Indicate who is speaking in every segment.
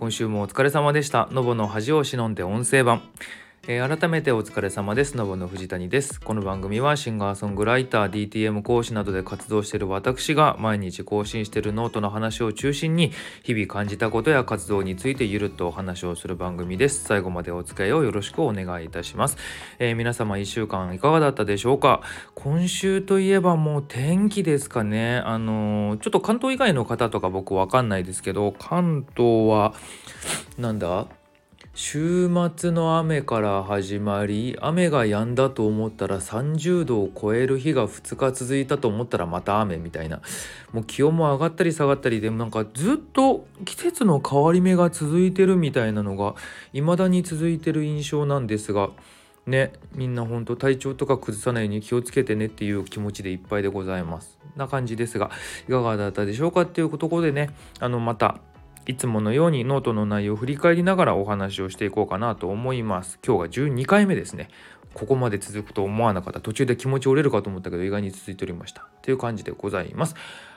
Speaker 1: 今週もお疲れ様でした。のぼの恥を忍んで音声版。えー、改めてお疲れ様です。のぼの藤谷です。この番組はシンガーソングライター、DTM 講師などで活動している私が毎日更新しているノートの話を中心に日々感じたことや活動についてゆるっとお話をする番組です。最後までお付き合いをよろしくお願いいたします。えー、皆様1週間いかがだったでしょうか？今週といえばもう天気ですかね。あのー、ちょっと関東以外の方とか僕わかんないですけど、関東はなんだ？週末の雨から始まり雨が止んだと思ったら30度を超える日が2日続いたと思ったらまた雨みたいな。もう気温も上がったり下がったりでもなんかずっと季節の変わり目が続いてるみたいなのが未だに続いてる印象なんですがねみんなほんと体調とか崩さないように気をつけてねっていう気持ちでいっぱいでございます。な感じですがいかがだったでしょうかっていうところでねあのまたいつものようにノートの内容を振り返りながらお話をしていこうかなと思います。今日が12回目ですね。ここまで続くと思わなかった。途中で気持ち折れるかと思ったけど意外に続いておりました。という感じでございます。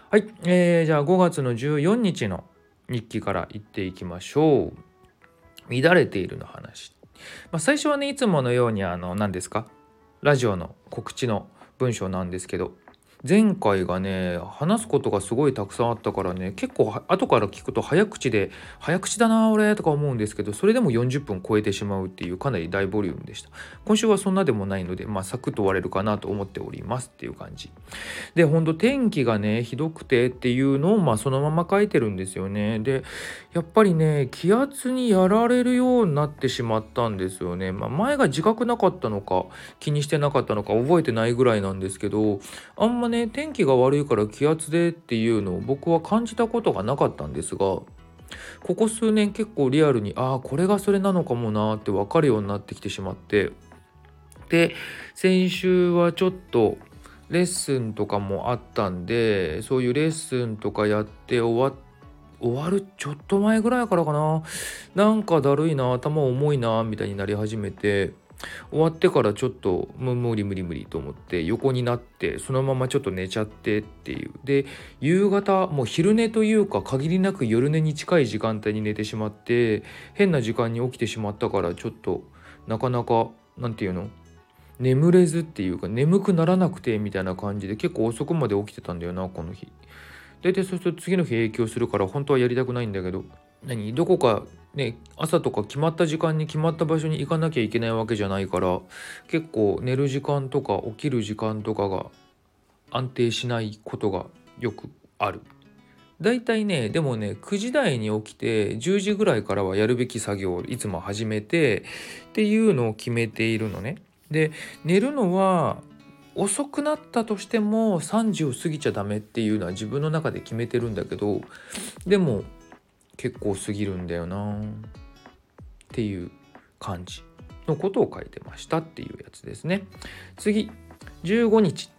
Speaker 1: はい、えー、じゃあ5月の14日の日記からいっていきましょう。乱れているの話。まあ、最初はね、いつものようにあの、何ですか？ラジオの告知の文章なんですけど、前回がね話すことがすごいたくさんあったからね結構後から聞くと早口で早口だな俺とか思うんですけどそれでも40分超えてしまうっていうかなり大ボリュームでした。今週はそんなでもないのでまあサクッと終われるかなと思っておりますっていう感じ。でほんと天気がねひどくてっていうのをまあそのまま書いてるんですよね。でやっぱりね気圧にやられるようになってしまったんですよね、まあ、前が自覚なかったのか気にしてなかったのか覚えてないぐらいなんですけどあんまねね天気が悪いから気圧でっていうのを僕は感じたことがなかったんですがここ数年結構リアルにああこれがそれなのかもなって分かるようになってきてしまってで先週はちょっとレッスンとかもあったんでそういうレッスンとかやって終わ終わるちょっと前ぐらいからかな。なんかだるいな頭重いなみたいになり始めて終わってからちょっともう無理無理無理と思って横になってそのままちょっと寝ちゃってっていう。で夕方もう昼寝というか限りなく夜寝に近い時間帯に寝てしまって変な時間に起きてしまったからちょっとなかなか何て言うの？眠れずっていうか眠くならなくてみたいな感じで結構遅くまで起きてたんだよなこの日。大体そうすると次の日影響するから本当はやりたくないんだけど何？どこかね朝とか決まった時間に決まった場所に行かなきゃいけないわけじゃないから結構寝る時間とか起きる時間とかが安定しないことがよくある。だいたいねでもね9時台に起きて10時ぐらいからはやるべき作業をいつも始めてっていうのを決めているのね。で寝るのは遅くなったとしても3時を過ぎちゃダメっていうのは自分の中で決めてるんだけどでも結構過ぎるんだよなっていう感じのことを書いてましたっていうやつですね。次15日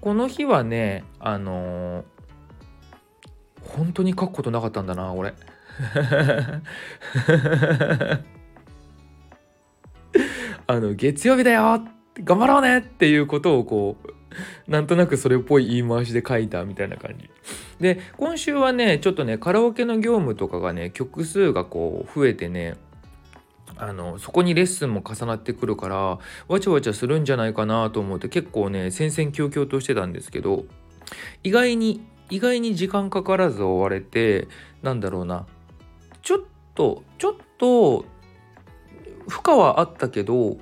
Speaker 1: この日はねあのー、本当に書くことなかったんだな俺。あの月曜日だよ頑張ろうねっていうことをこう なんとなくそれっぽい言い回しで書いたみたいな感じ。で今週はねちょっとねカラオケの業務とかがね曲数がこう増えてねあのそこにレッスンも重なってくるからわちゃわちゃするんじゃないかなと思って結構ね戦々恐々としてたんですけど意外に意外に時間かからず終われてなんだろうなちょっとちょっと負荷はあったけど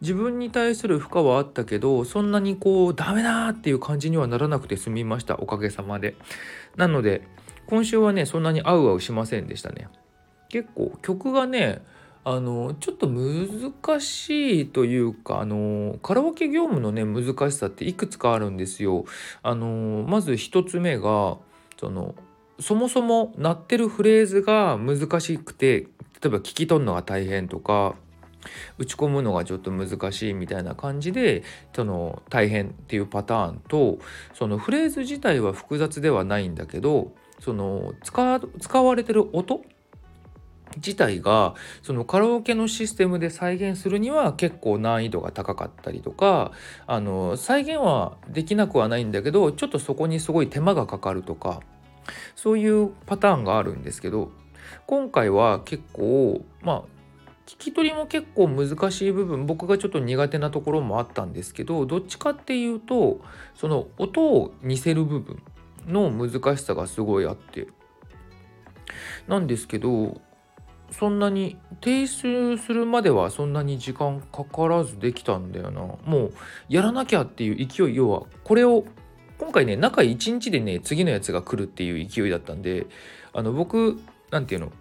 Speaker 1: 自分に対する負荷はあったけどそんなにこうダメだっていう感じにはならなくて済みましたおかげさまで。なので今週はねそんなに合う合うしませんでしたね。結構曲がねあのちょっと難しいというかあのカラオケ業務のね難しさっていくつかあるんですよ。あのまず一つ目がそのそもそも鳴ってるフレーズが難しくて例えば聞き取るのが大変とか打ち込むのがちょっと難しいみたいな感じでその大変っていうパターンとそのフレーズ自体は複雑ではないんだけどその使われてる音自体がそのカラオケのシステムで再現するには結構難易度が高かったりとかあの再現はできなくはないんだけどちょっとそこにすごい手間がかかるとかそういうパターンがあるんですけど今回は結構まあ聞き取りも結構難しい部分僕がちょっと苦手なところもあったんですけどどっちかっていうとその音を似せる部分の難しさがすごいあって。なんですけどそんなに提出するまではそんなに時間かからずできたんだよな。もうやらなきゃっていう勢い要はこれを今回ね中1日でね次のやつが来るっていう勢いだったんであの僕何て言うの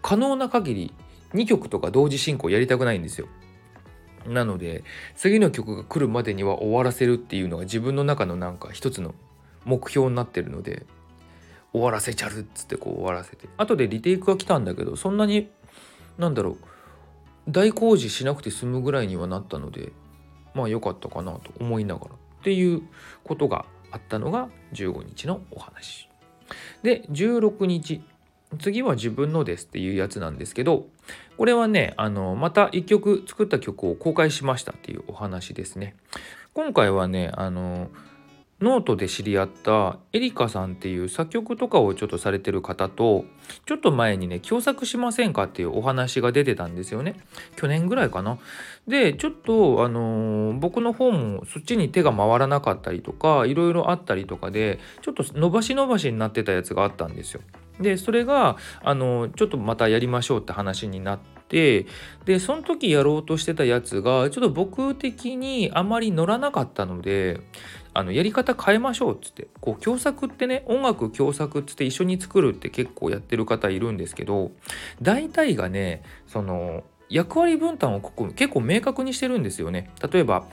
Speaker 1: 可能な限り2曲とか同時進行やりたくないんですよ。なので次の曲が来るまでには終わらせるっていうのが自分の中のなんか一つの目標になってるので終わらせちゃるっつってこう終わらせて。後でリテイクが来たんだけどそんなになんだろう大工事しなくて済むぐらいにはなったのでまあ良かったかなと思いながら。っていうことがあったのが15日のお話。で16日次は自分のですっていうやつなんですけどこれはねあのまた1曲作った曲を公開しましたっていうお話ですね。今回はねあのノートで知り合ったエリカさんっていう作曲とかをちょっとされてる方とちょっと前にね共作しませんかっていうお話が出てたんですよね。去年ぐらいかな。でちょっとあのー、僕の方もそっちに手が回らなかったりとかいろいろあったりとかでちょっと伸ばし伸ばしになってたやつがあったんですよ。でそれがあのちょっとまたやりましょうって話になってでその時やろうとしてたやつがちょっと僕的にあまり乗らなかったのであのやり方変えましょうっつってこう共作ってね音楽共作っつって一緒に作るって結構やってる方いるんですけど大体がねその役割分担をここ結構明確にしてるんですよね。例えば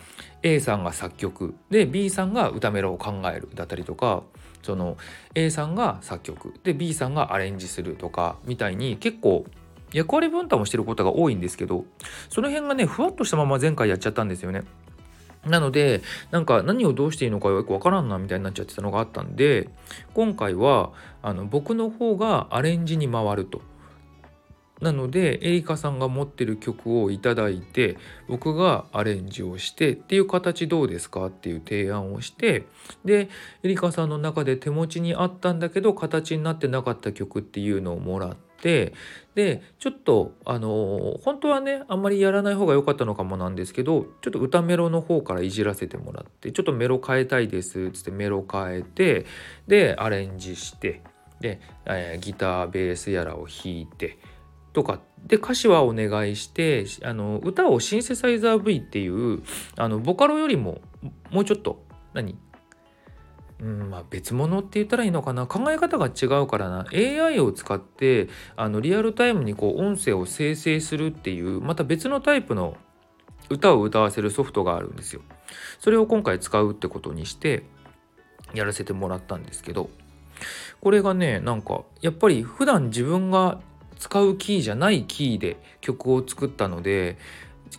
Speaker 1: A さんが作曲で B さんが歌メロを考えるだったりとかその A さんが作曲で B さんがアレンジするとかみたいに結構役割分担をしてることが多いんですけどその辺がねふわっとしたまま前回やっちゃったんですよね。なのでなんか何をどうしていいのかよくわからんなみたいになっちゃってたのがあったんで今回はあの僕の方がアレンジに回ると。なのでエリカさんが持ってる曲を頂いて僕がアレンジをしてっていう形どうですかっていう提案をしてでエリカさんの中で手持ちにあったんだけど形になってなかった曲っていうのをもらってでちょっとあの本当はねあんまりやらない方が良かったのかもなんですけどちょっと歌メロの方からいじらせてもらってちょっとメロ変えたいですっつってメロ変えてでアレンジしてで、えー、ギターベースやらを弾いて。とかで歌詞はお願いしてあの歌をシンセサイザー V っていうあのボカロよりももうちょっと何？うんまあ、別物って言ったらいいのかな。考え方が違うからな。AI を使ってあのリアルタイムにこう音声を生成するっていうまた別のタイプの歌を歌わせるソフトがあるんですよ。それを今回使うってことにしてやらせてもらったんですけどこれがねなんかやっぱり普段自分が使うキーじゃないキーで曲を作ったので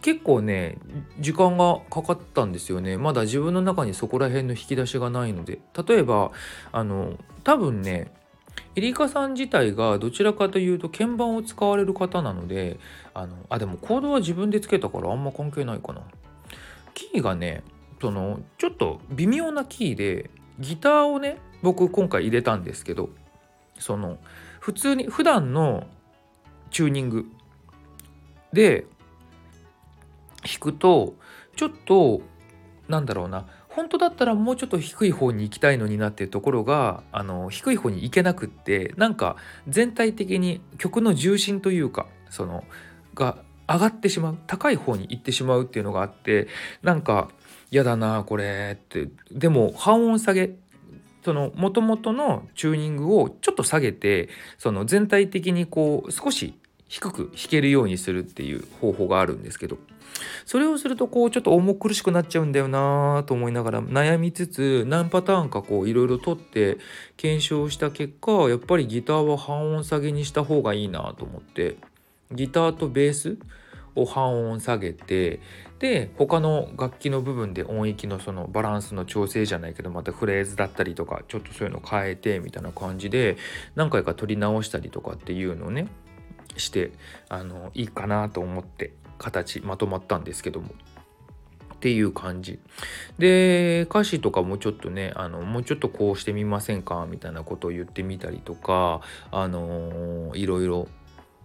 Speaker 1: 結構ね時間がかかったんですよね。まだ自分の中にそこら辺の引き出しがないので。例えばあの多分ねエリカさん自体がどちらかというと鍵盤を使われる方なのであのあでもコードは自分でつけたからあんま関係ないかな。キーがねそのちょっと微妙なキーでギターをね僕今回入れたんですけどその普通に普段のチューニング。で弾くとちょっとなんだろうな。本当だったらもうちょっと低い方に行きたいのになっていうところがあの低い方に行けなくってなんか全体的に曲の重心というかそのが上がってしまう高い方に行ってしまうっていうのがあってなんか嫌だなこれって。でも半音下げその元々のチューニングをちょっと下げてその全体的にこう少し低く弾けるようにするっていう方法があるんですけどそれをするとこうちょっと重苦しくなっちゃうんだよなと思いながら悩みつつ何パターンかこういろいろとって検証した結果やっぱりギターは半音下げにした方がいいなと思ってギターとベースを半音下げてで他の楽器の部分で音域のそのバランスの調整じゃないけどまたフレーズだったりとかちょっとそういうの変えてみたいな感じで何回か取り直したりとかっていうのをねしてあのいいかなと思って形まとまったんですけども。っていう感じで歌詞とかもちょっとねあのもうちょっとこうしてみませんかみたいなことを言ってみたりとかあのー、いろいろ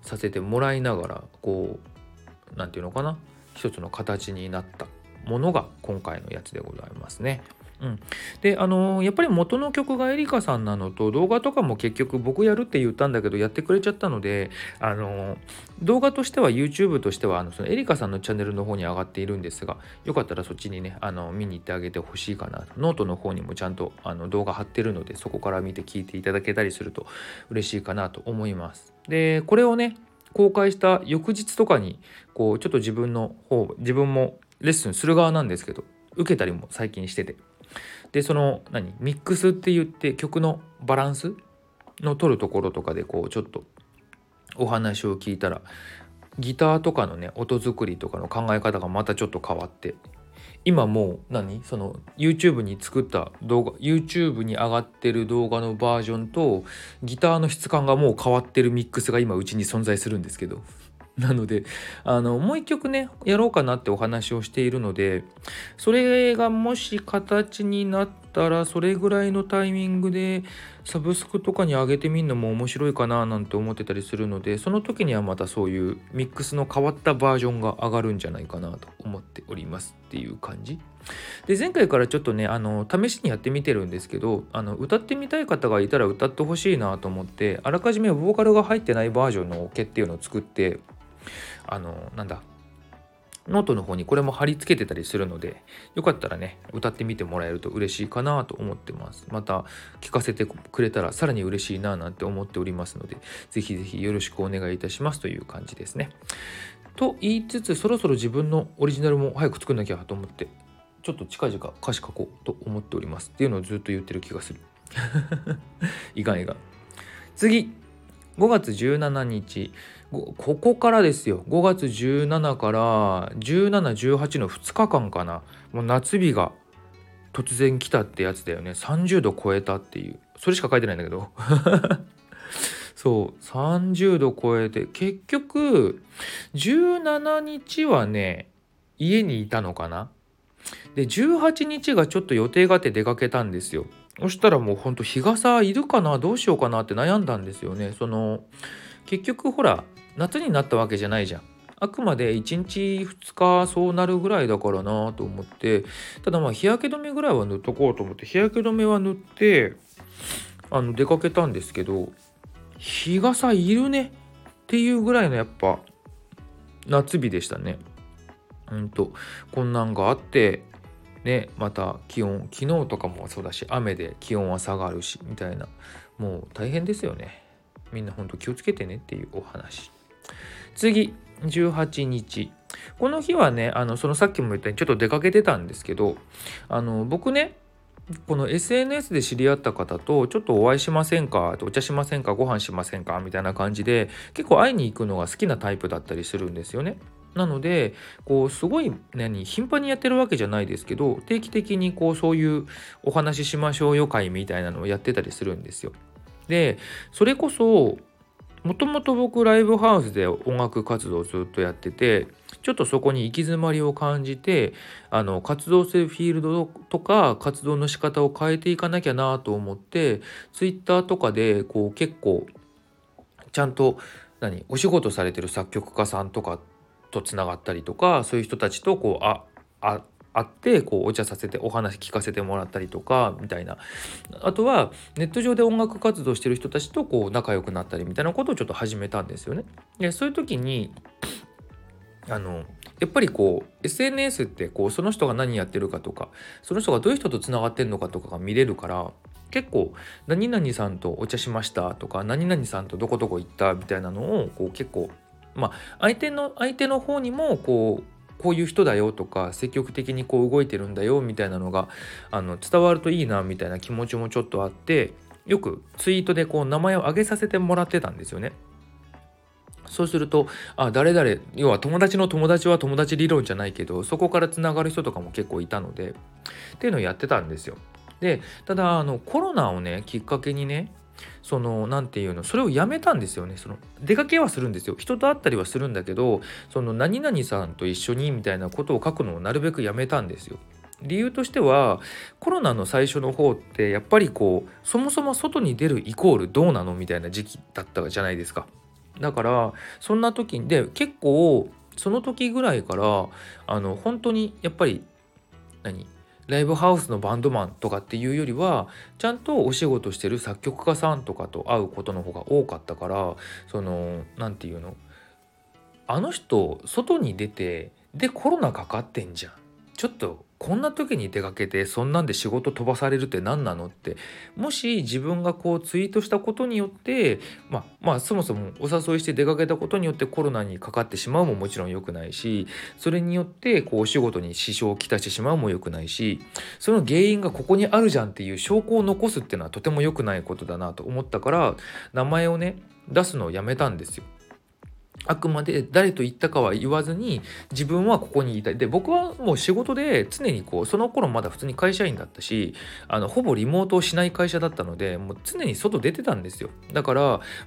Speaker 1: させてもらいながらこう何て言うのかな？一つの形になったものが今回のやつでございますね。うん、であのー、やっぱり元の曲がエリカさんなのと動画とかも結局僕やるって言ったんだけどやってくれちゃったのであのー、動画としては YouTube としてはあのそのエリカさんのチャンネルの方に上がっているんですがよかったらそっちにねあの見に行ってあげてほしいかなノートの方にもちゃんとあの動画貼ってるのでそこから見て聞いていただけたりすると嬉しいかなと思います。でこれをね公開した翌日とかにこうちょっと自分の方自分もレッスンする側なんですけど受けたりも最近してて。でその何ミックスって言って曲のバランスの取るところとかでこうちょっとお話を聞いたらギターとかのね音作りとかの考え方がまたちょっと変わって今もう何？その YouTube に作った動画 YouTube に上がってる動画のバージョンとギターの質感がもう変わってるミックスが今うちに存在するんですけど。なのであのもう一曲ねやろうかなってお話をしているのでそれがもし形になったらそれぐらいのタイミングでサブスクとかに上げてみるのも面白いかななんて思ってたりするのでその時にはまたそういうミックスの変わったバージョンが上がるんじゃないかなと思っておりますっていう感じ。で前回からちょっとねあの試しにやってみてるんですけどあの歌ってみたい方がいたら歌ってほしいなと思ってあらかじめボーカルが入ってないバージョンのオケっていうのを作ってあのなんだノートの方にこれも貼り付けてたりするのでよかったらね歌ってみてもらえると嬉しいかなと思ってます。また聞かせてくれたらさらに嬉しいななんて思っておりますのでぜひぜひよろしくお願いいたしますという感じですね。と言いつつそろそろ自分のオリジナルも早く作んなきゃと思ってちょっと近々歌詞書こうと思っております。っていうのをずっと言ってる気がする。いかんいかん次。5月17日。ここからですよ。5月17から1718の2日間かな。もう夏日が突然来たってやつだよね。30度超えたっていう。それしか書いてないんだけど。そう。30度超えて結局17日はね家にいたのかな。で18日がちょっと予定があって出かけたんですよ。そしたらもうほんと日傘いるかなどうしようかなって悩んだんですよねその結局ほら夏になったわけじゃないじゃん。あくまで1日2日そうなるぐらいだからなと思ってただまあ日焼け止めぐらいは塗っとこうと思って日焼け止めは塗ってあの出かけたんですけど日傘いるねっていうぐらいのやっぱ夏日でしたね。うんとこんなんがあってねまた気温昨日とかもそうだし雨で気温は下がるしみたいなもう大変ですよね。みんなほんと気をつけてねっていうお話。次18日この日はねあのそのさっきも言ったようにちょっと出かけてたんですけどあの僕ねこの SNS で知り合った方とちょっとお会いしませんかお茶しませんかご飯しませんかみたいな感じで結構会いに行くのが好きなタイプだったりするんですよね。なのでこうすごい何頻繁にやってるわけじゃないですけど定期的にこうそういうお話ししましょうよ会みたいなのをやってたりするんですよ。でそれこそもともと僕ライブハウスで音楽活動をずっとやっててちょっとそこに行き詰まりを感じてあの活動するフィールドとか活動の仕方を変えていかなきゃなと思ってツイッターとかでこう結構ちゃんと何お仕事されてる作曲家さんとかとつながったりとかそういう人たちとこうああ会ってこうお茶させてお話聞かせてもらったりとかみたいなあとはネット上で音楽活動してる人たちとこう仲良くなったりみたいなことをちょっと始めたんですよね。でそういう時にあのやっぱりこう SNS ってこうその人が何やってるかとかその人がどういう人とつながってるのかとかが見れるから結構「何々さんとお茶しました」とか「何々さんとどこどこ行った」みたいなのをこう結構まあ相手の相手の方にもこうこういう人だよとか積極的にこう動いてるんだよみたいなのがあの伝わるといいなみたいな気持ちもちょっとあってよくツイートでこう名前を挙げさせてもらってたんですよね。そうすると、あ、誰々、要は友達の友達は友達理論じゃないけど、そこからつながる人とかも結構いたので、っていうのをやってたんですよ。で、ただ、あの、コロナをね、きっかけにね、その何て言うのそれをやめたんですよねその出かけはするんですよ人と会ったりはするんだけどその何々さんと一緒にみたいなことを書くのをなるべくやめたんですよ。理由としてはコロナの最初の方ってやっぱりこうそもそも外に出るイコールどうなのみたいな時期だったじゃないですか。だからそんな時で結構その時ぐらいからあの本当にやっぱり何？ライブハウスのバンドマンとかっていうよりはちゃんとお仕事してる作曲家さんとかと会うことの方が多かったからその何て言うの？あの人外に出てでコロナかかってんじゃん。ちょっとこんな時に出かけてそんなんで仕事飛ばされるって何なのってもし自分がこうツイートしたことによってまあまあそもそもお誘いして出かけたことによってコロナにかかってしまうももちろん良くないしそれによってこうお仕事に支障をきたしてしまうも良くないしその原因がここにあるじゃんっていう証拠を残すっていうのはとても良くないことだなと思ったから名前をね出すのをやめたんですよ。あくまで誰と言ったかは言わずに自分はここにいたい。で僕はもう仕事で常にこうその頃まだ普通に会社員だったしあのほぼリモートをしない会社だったのでもう常に外出てたんですよ。だから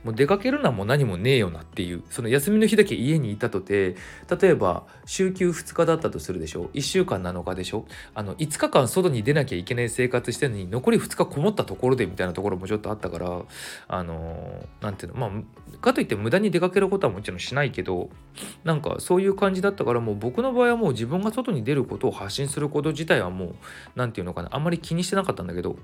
Speaker 1: もう出かけるなもう何もねえよなっていうその休みの日だけ家にいたとて例えば週休2日だったとするでしょ1週間7日でしょあの5日間外に出なきゃいけない生活してるのに残り2日こもったところでみたいなところもちょっとあったからあの何ていうのまあかといって無駄に出かけることはもちろんしないけどなんかそういう感じだったからもう僕の場合はもう自分が外に出ることを発信すること自体はもう何て言うのかなあんまり気にしてなかったんだけど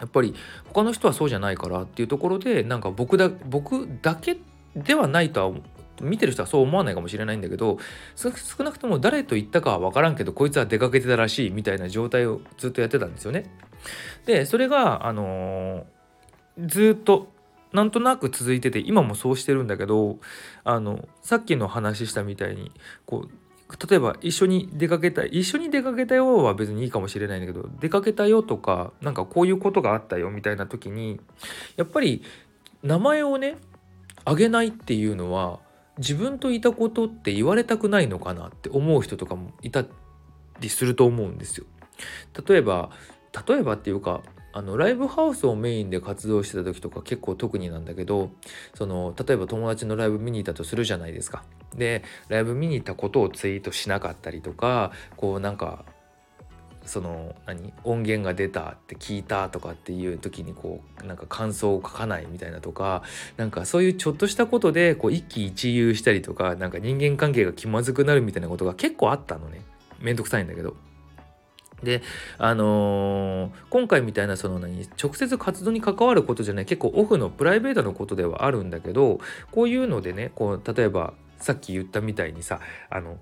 Speaker 1: やっぱり他の人はそうじゃないからっていうところでなんか僕だ僕だけではないとは見てる人はそう思わないかもしれないんだけど少なくとも誰と言ったかは分からんけどこいつは出かけてたらしいみたいな状態をずっとやってたんですよね。でそれがあのー、ずっとなんとなく続いてて今もそうしてるんだけどあのさっきの話したみたいにこう例えば一緒に出かけた一緒に出かけたよは別にいいかもしれないんだけど出かけたよとかなんかこういうことがあったよみたいな時にやっぱり名前をねあげないっていうのは自分といたことって言われたくないのかなって思う人とかもいたりすると思うんですよ。例えば例えばっていうかあのライブハウスをメインで活動してた時とか結構特になんだけどその例えば友達のライブ見に行ったとするじゃないですか。でライブ見に行ったことをツイートしなかったりとかこうなんかその何音源が出たって聞いたとかっていう時にこうなんか感想を書かないみたいなとかなんかそういうちょっとしたことでこう一喜一憂したりとかなんか人間関係が気まずくなるみたいなことが結構あったのねめんどくさいんだけど。であのー、今回みたいなその何直接活動に関わることじゃない結構オフのプライベートのことではあるんだけどこういうのでねこう例えばさっき言ったみたいにさあの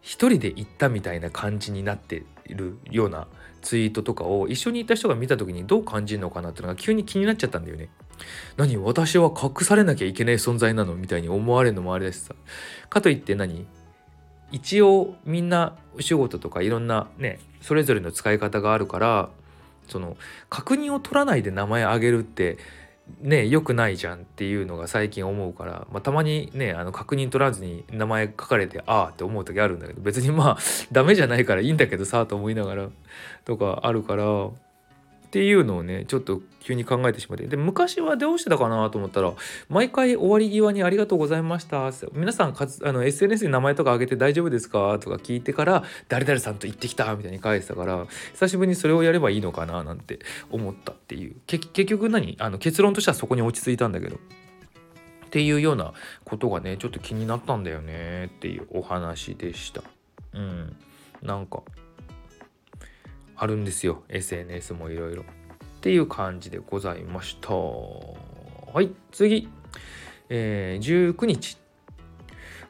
Speaker 1: 一人で行ったみたいな感じになっているようなツイートとかを一緒にいた人が見た時にどう感じるのかなっていうのが急に気になっちゃったんだよね。何私は隠されなきゃいけない存在なの？みたいに思われるのもあれだしさ。かといって何？一応みんなお仕事とかいろんなねそれぞれの使い方があるからその確認を取らないで名前あげるってね良くないじゃんっていうのが最近思うから、まあ、たまにねあの確認取らずに名前書かれてああって思う時あるんだけど別にまあダメじゃないからいいんだけどさと思いながらとかあるからっていうのをねちょっと急に考えてしまってで昔はどうしてたかなと思ったら毎回終わり際に「ありがとうございました」皆さんかつあの SNS に名前とか挙げて大丈夫ですか?」とか聞いてから「誰々さんと行ってきた」みたいに返してたから久しぶりにそれをやればいいのかななんて思ったっていう結局何あの結論としてはそこに落ち着いたんだけど。っていうようなことがねちょっと気になったんだよねっていうお話でした。うんなんかあるんですよ。SNS もいろいろ。っていう感じでございました。はい。次。えー、19日。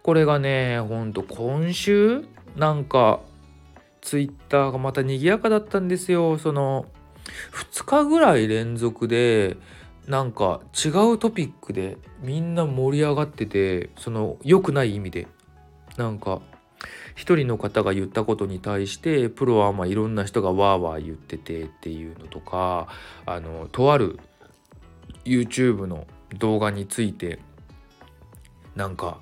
Speaker 1: これがねほんと今週なんかツイッターがまた賑やかだったんですよ。その2日ぐらい連続でなんか違うトピックでみんな盛り上がっててその良くない意味で。なんか一人の方が言ったことに対してプロはまあいろんな人がわーわー言っててっていうのとかあのとある YouTube の動画についてなんか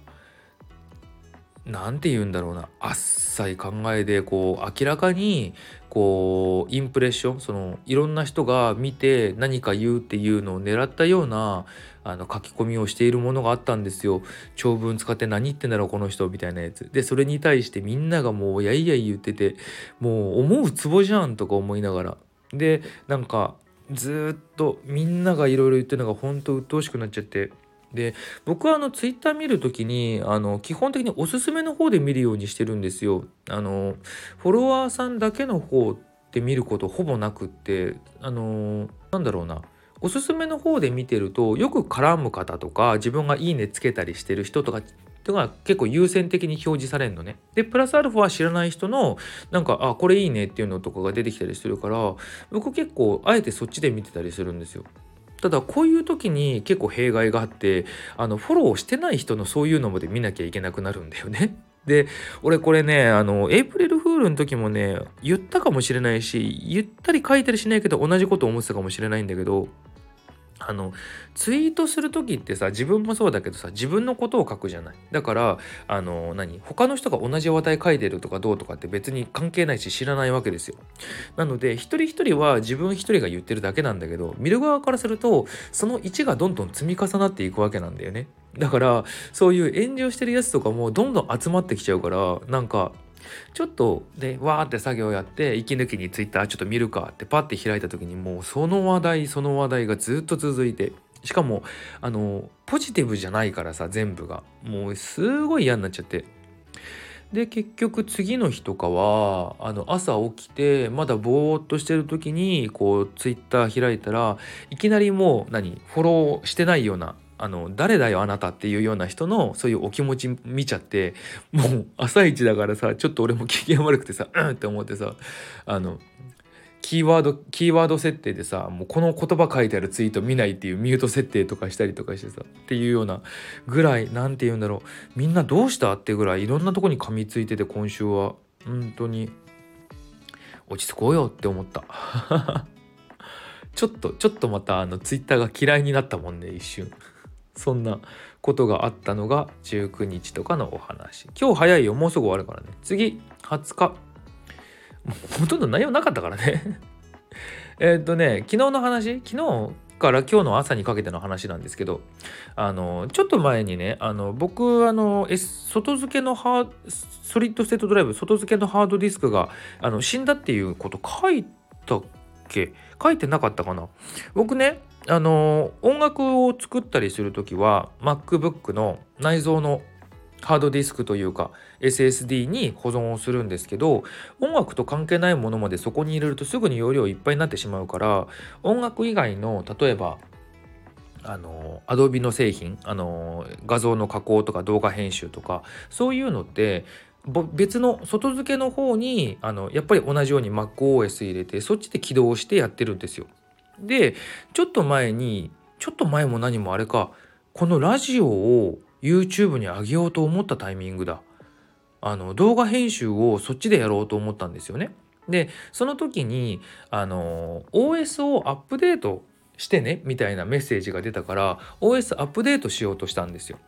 Speaker 1: 何て言うんだろうなあっさい考えでこう明らかにこうインプレッションそのいろんな人が見て何か言うっていうのを狙ったようなあの書き込みをしているものがあったんですよ。長文使って何言ってんだろうこの人みたいなやつ。でそれに対してみんながもうやいやい言っててもう思うツボじゃんとか思いながら。でなんかずっとみんながいろいろ言ってるのが本当鬱陶しくなっちゃって。で僕はあのツイッター見る時にあの基本的におすすめの方で見るようにしてるんですよ。あのフォロワーさんだけの方で見ることほぼなくってあのなんだろうな。おすすめの方で見てるとよく絡む方とか自分がいいねつけたりしてる人とかっていうのが結構優先的に表示されるのね。でプラスアルファは知らない人のなんかあこれいいねっていうのとかが出てきたりするから僕結構あえてそっちで見てたりするんですよ。ただこういう時に結構弊害があってあのフォローしてない人のそういうのまで見なきゃいけなくなるんだよね。で俺これねあのエイプリルフールの時もね言ったかもしれないし言ったり書いたりしないけど同じこと思ってたかもしれないんだけどあのツイートする時ってさ自分もそうだけどさ自分のことを書くじゃない。だからあの何他の人が同じ話題書いてるとかどうとかって別に関係ないし知らないわけですよ。なので一人一人は自分一人が言ってるだけなんだけど見る側からするとその1がどんどん積み重なっていくわけなんだよね。だからそういう炎上してるやつとかもどんどん集まってきちゃうからなんかちょっとでわーって作業やって息抜きにツイッターちょっと見るかってパッて開いた時にもうその話題その話題がずっと続いてしかもあのポジティブじゃないからさ全部が。もうすごい嫌になっちゃって。で結局次の日とかはあの朝起きてまだぼーっとしてる時にこうツイッター開いたらいきなりもう何フォローしてないようなあの誰だよあなたっていうような人のそういうお気持ち見ちゃってもう朝一だからさちょっと俺も機嫌悪くてさ うんって思ってさあのキーワードキーワード設定でさもうこの言葉書いてあるツイート見ないっていうミュート設定とかしたりとかしてさっていうようなぐらい何て言うんだろう。みんなどうしたってぐらいいろんなとこに噛みついてて今週は。本当に落ち着こうよって思った。ちょっとちょっとまたあのツイッターが嫌いになったもんね一瞬。そんなことがあったのが19日とかのお話。今日早いよ。もうすぐ終わるからね。次20日。ほとんど内容なかったからね。えっとね昨日の話昨日から今日の朝にかけての話なんですけどあのちょっと前にねあの僕あの、S、外付けのハーソリッドステートドライブ外付けのハードディスクがあの死んだっていうこと書いたっけ？書いてなかったかな？僕ねあの音楽を作ったりする時は MacBook の内蔵のハードディスクというか SSD に保存をするんですけど音楽と関係ないものまでそこに入れるとすぐに容量いっぱいになってしまうから音楽以外の例えばあの Adobe の製品あの画像の加工とか動画編集とかそういうのって別の外付けの方にあのやっぱり同じように MacOS 入れてそっちで起動してやってるんですよ。でちょっと前にちょっと前も何もあれかこのラジオを YouTube に上げようと思ったタイミングだ。あの動画編集をそっちでやろうと思ったんですよね。でその時にあの OS をアップデートしてねみたいなメッセージが出たから OS アップデートしようとしたんですよ。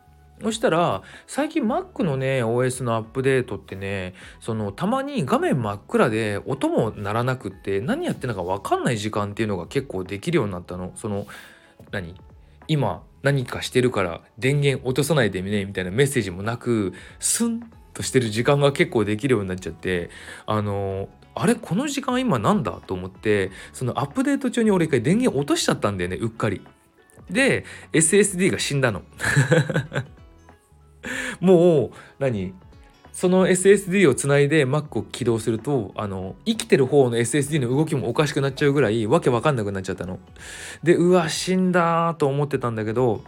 Speaker 1: そしたら最近 Mac のね OS のアップデートってねそのたまに画面真っ暗で音も鳴らなくって何やってんのか分かんない時間っていうのが結構できるようになったの。その何？今何かしてるから電源落とさないでねみたいなメッセージもなくスンとしてる時間が結構できるようになっちゃってあのあれ？この時間今なんだ？と思ってそのアップデート中に俺一回電源落としちゃったんだよねうっかり。で SSD が死んだの。もう何？その SSD をつないで Mac を起動するとあの生きてる方の SSD の動きもおかしくなっちゃうぐらいわけわかんなくなっちゃったの。でうわ死んだと思ってたんだけど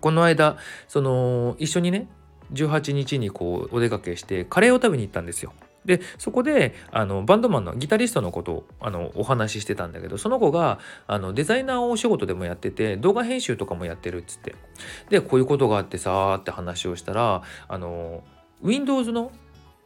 Speaker 1: この間その一緒にね18日にこうお出かけしてカレーを食べに行ったんですよ。でそこであのバンドマンのギタリストのことをあのお話ししてたんだけどその子があのデザイナーをお仕事でもやってて動画編集とかもやってるっつって。でこういうことがあってさーって話をしたらあの Windows の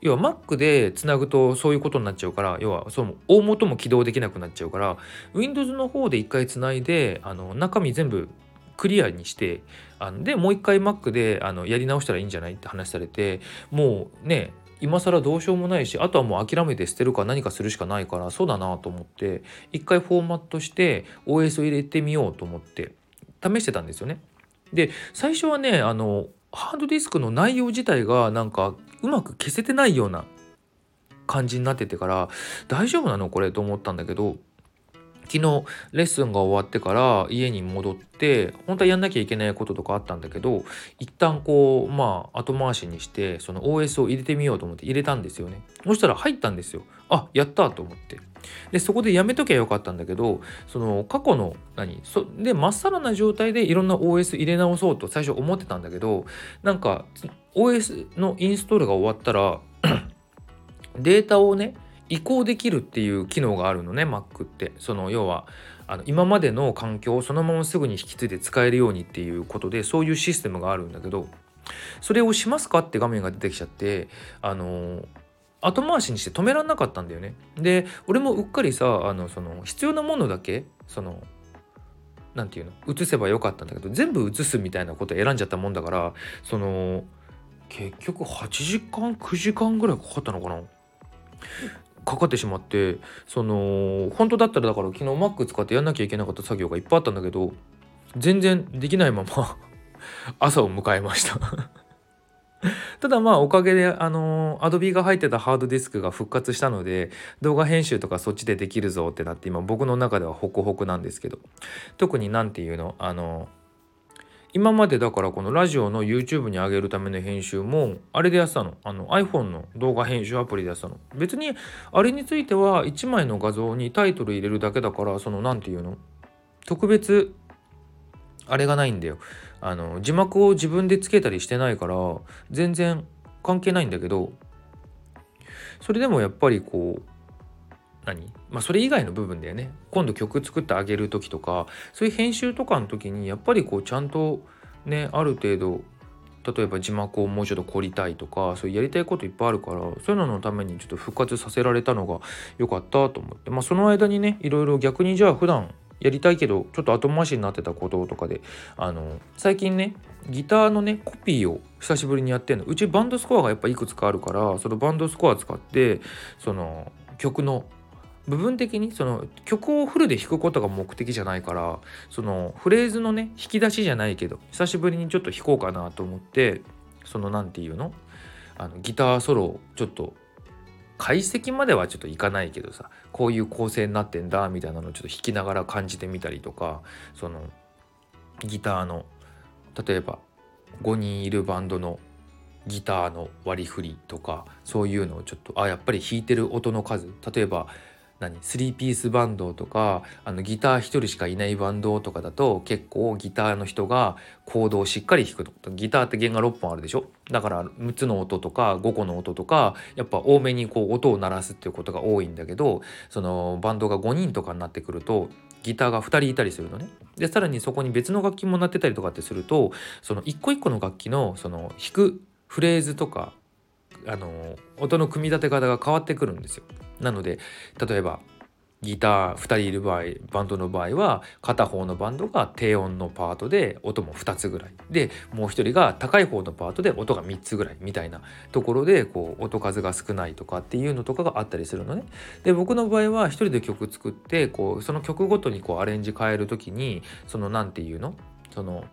Speaker 1: 要は Mac でつなぐとそういうことになっちゃうから要はその大元も起動できなくなっちゃうから Windows の方で一回つないであの中身全部クリアにしてあのでもう一回 Mac であのやり直したらいいんじゃない？って話されてもうね今更どうしようもないしあとはもう諦めて捨てるか何かするしかないからそうだなと思って一回フォーマットして OS を入れてみようと思って試してたんですよね。で最初はねあのハードディスクの内容自体がなんかうまく消せてないような感じになっててから大丈夫なのこれと思ったんだけど昨日レッスンが終わってから家に戻って本当はやんなきゃいけないこととかあったんだけど一旦こうまあ後回しにしてその OS を入れてみようと思って入れたんですよね。そしたら入ったんですよ。あやったと思って。でそこでやめときゃよかったんだけどその過去の何そでまっさらな状態でいろんな OS 入れ直そうと最初思ってたんだけどなんか OS のインストールが終わったら データをね移行できるっていう機能があるのね Mac ってその要はあの今までの環境をそのまますぐに引き継いで使えるようにっていうことでそういうシステムがあるんだけどそれをしますかって画面が出てきちゃってあの後回しにして止めらんなかったんだよね。で俺もうっかりさあのその必要なものだけその何て言うの移せばよかったんだけど全部移すみたいなこと選んじゃったもんだからその結局8時間9時間ぐらいかかったのかなかかってしまってその本当だったらだから昨日 Mac 使ってやんなきゃいけなかった作業がいっぱいあったんだけど全然できないまま 朝を迎えました。ただまあおかげであの Adobe が入ってたハードディスクが復活したので動画編集とかそっちでできるぞってなって今僕の中ではホクホクなんですけど特に何て言うのあの今までだからこのラジオの YouTube に上げるための編集もあれでやってたの？あの iPhone の動画編集アプリでやってたの？別にあれについては1枚の画像にタイトル入れるだけだからその何て言うの？特別あれがないんだよ。あの字幕を自分でつけたりしてないから全然関係ないんだけどそれでもやっぱりこう何？まあそれ以外の部分だよね。今度曲作ってあげる時とかそういう編集とかの時にやっぱりこうちゃんとねある程度例えば字幕をもうちょっと凝りたいとかそういうやりたいこといっぱいあるからそういうののためにちょっと復活させられたのが良かったと思って。まあその間にねいろいろ逆にじゃあ普段やりたいけどちょっと後回しになってたこととかであの最近ねギターのねコピーを久しぶりにやってんの。うちバンドスコアがやっぱいくつかあるからそのバンドスコア使ってその曲の部分的にその曲をフルで弾くことが目的じゃないからそのフレーズのね引き出しじゃないけど久しぶりにちょっと弾こうかなと思ってその何て言うの？あのギターソロをちょっと解析まではちょっといかないけどさこういう構成になってんだみたいなのをちょっと弾きながら感じてみたりとかそのギターの例えば5人いるバンドのギターの割り振りとかそういうのをちょっとあやっぱり弾いてる音の数例えば何3ピースバンドとかあのギター1人しかいないバンドとかだと結構ギターの人がコードをしっかり弾くとギターって弦が6本あるでしょ？だから6つの音とか5個の音とかやっぱ多めにこう音を鳴らすっていうことが多いんだけどそのバンドが5人とかになってくるとギターが2人いたりするのね。でさらにそこに別の楽器も鳴ってたりとかってするとその一個一個の楽器のその弾くフレーズとかあの音の組み立て方が変わってくるんですよ。なので例えばギター2人いる場合バンドの場合は片方のバンドが低音のパートで音も2つぐらいでもう1人が高い方のパートで音が3つぐらいみたいなところでこう音数が少ないとかっていうのとかがあったりするのね。で僕の場合は1人で曲作ってこうその曲ごとにこうアレンジ変える時にその何て言うの？その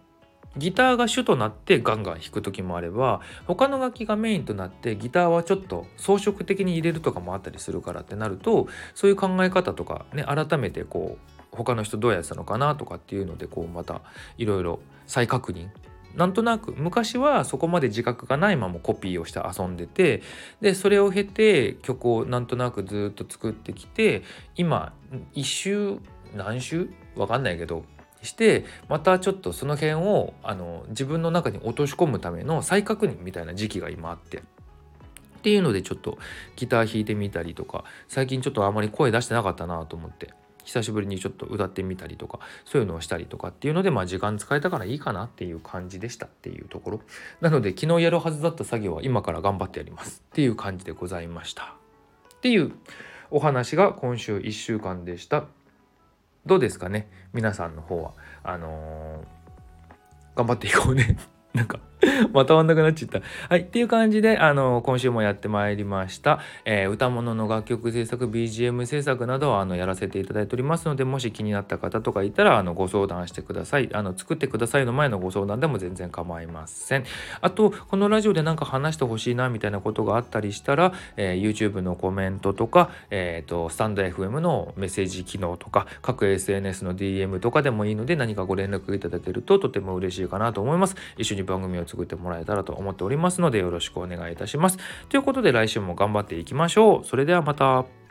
Speaker 1: ギターが主となってガンガン弾く時もあれば他の楽器がメインとなってギターはちょっと装飾的に入れるとかもあったりするからってなるとそういう考え方とかね改めてこう他の人どうやってたのかなとかっていうのでこうまたいろいろ再確認。なんとなく昔はそこまで自覚がないままコピーをして遊んでてでそれを経て曲をなんとなくずっと作ってきて今1周何周？わかんないけどしてまたちょっとその辺をあの自分の中に落とし込むための再確認みたいな時期が今あって。っていうのでちょっとギター弾いてみたりとか最近ちょっとあまり声出してなかったなと思って久しぶりにちょっと歌ってみたりとかそういうのをしたりとかっていうのでまあ時間使えたからいいかなっていう感じでした。っていうところ。なので昨日やるはずだった作業は今から頑張ってやります。っていう感じでございました。っていうお話が今週1週間でした。どうですかね？皆さんの方は。あの頑張っていこうね。なんか また終わんなくなっちゃった。はい。っていう感じで、あの、今週もやってまいりました。えー、歌物の楽曲制作、BGM 制作などはあの、やらせていただいておりますので、もし気になった方とかいたら、あの、ご相談してください。あの、作ってくださいの前のご相談でも全然構いません。あと、このラジオで何か話してほしいな、みたいなことがあったりしたら、えー、YouTube のコメントとか、えっ、ー、と、スタンド FM のメッセージ機能とか、各 SNS の DM とかでもいいので、何かご連絡いただけるととても嬉しいかなと思います。一緒に番組を作ってもらえたらと思っておりますのでよろしくお願いいたします。ということで来週も頑張っていきましょう。それではまた。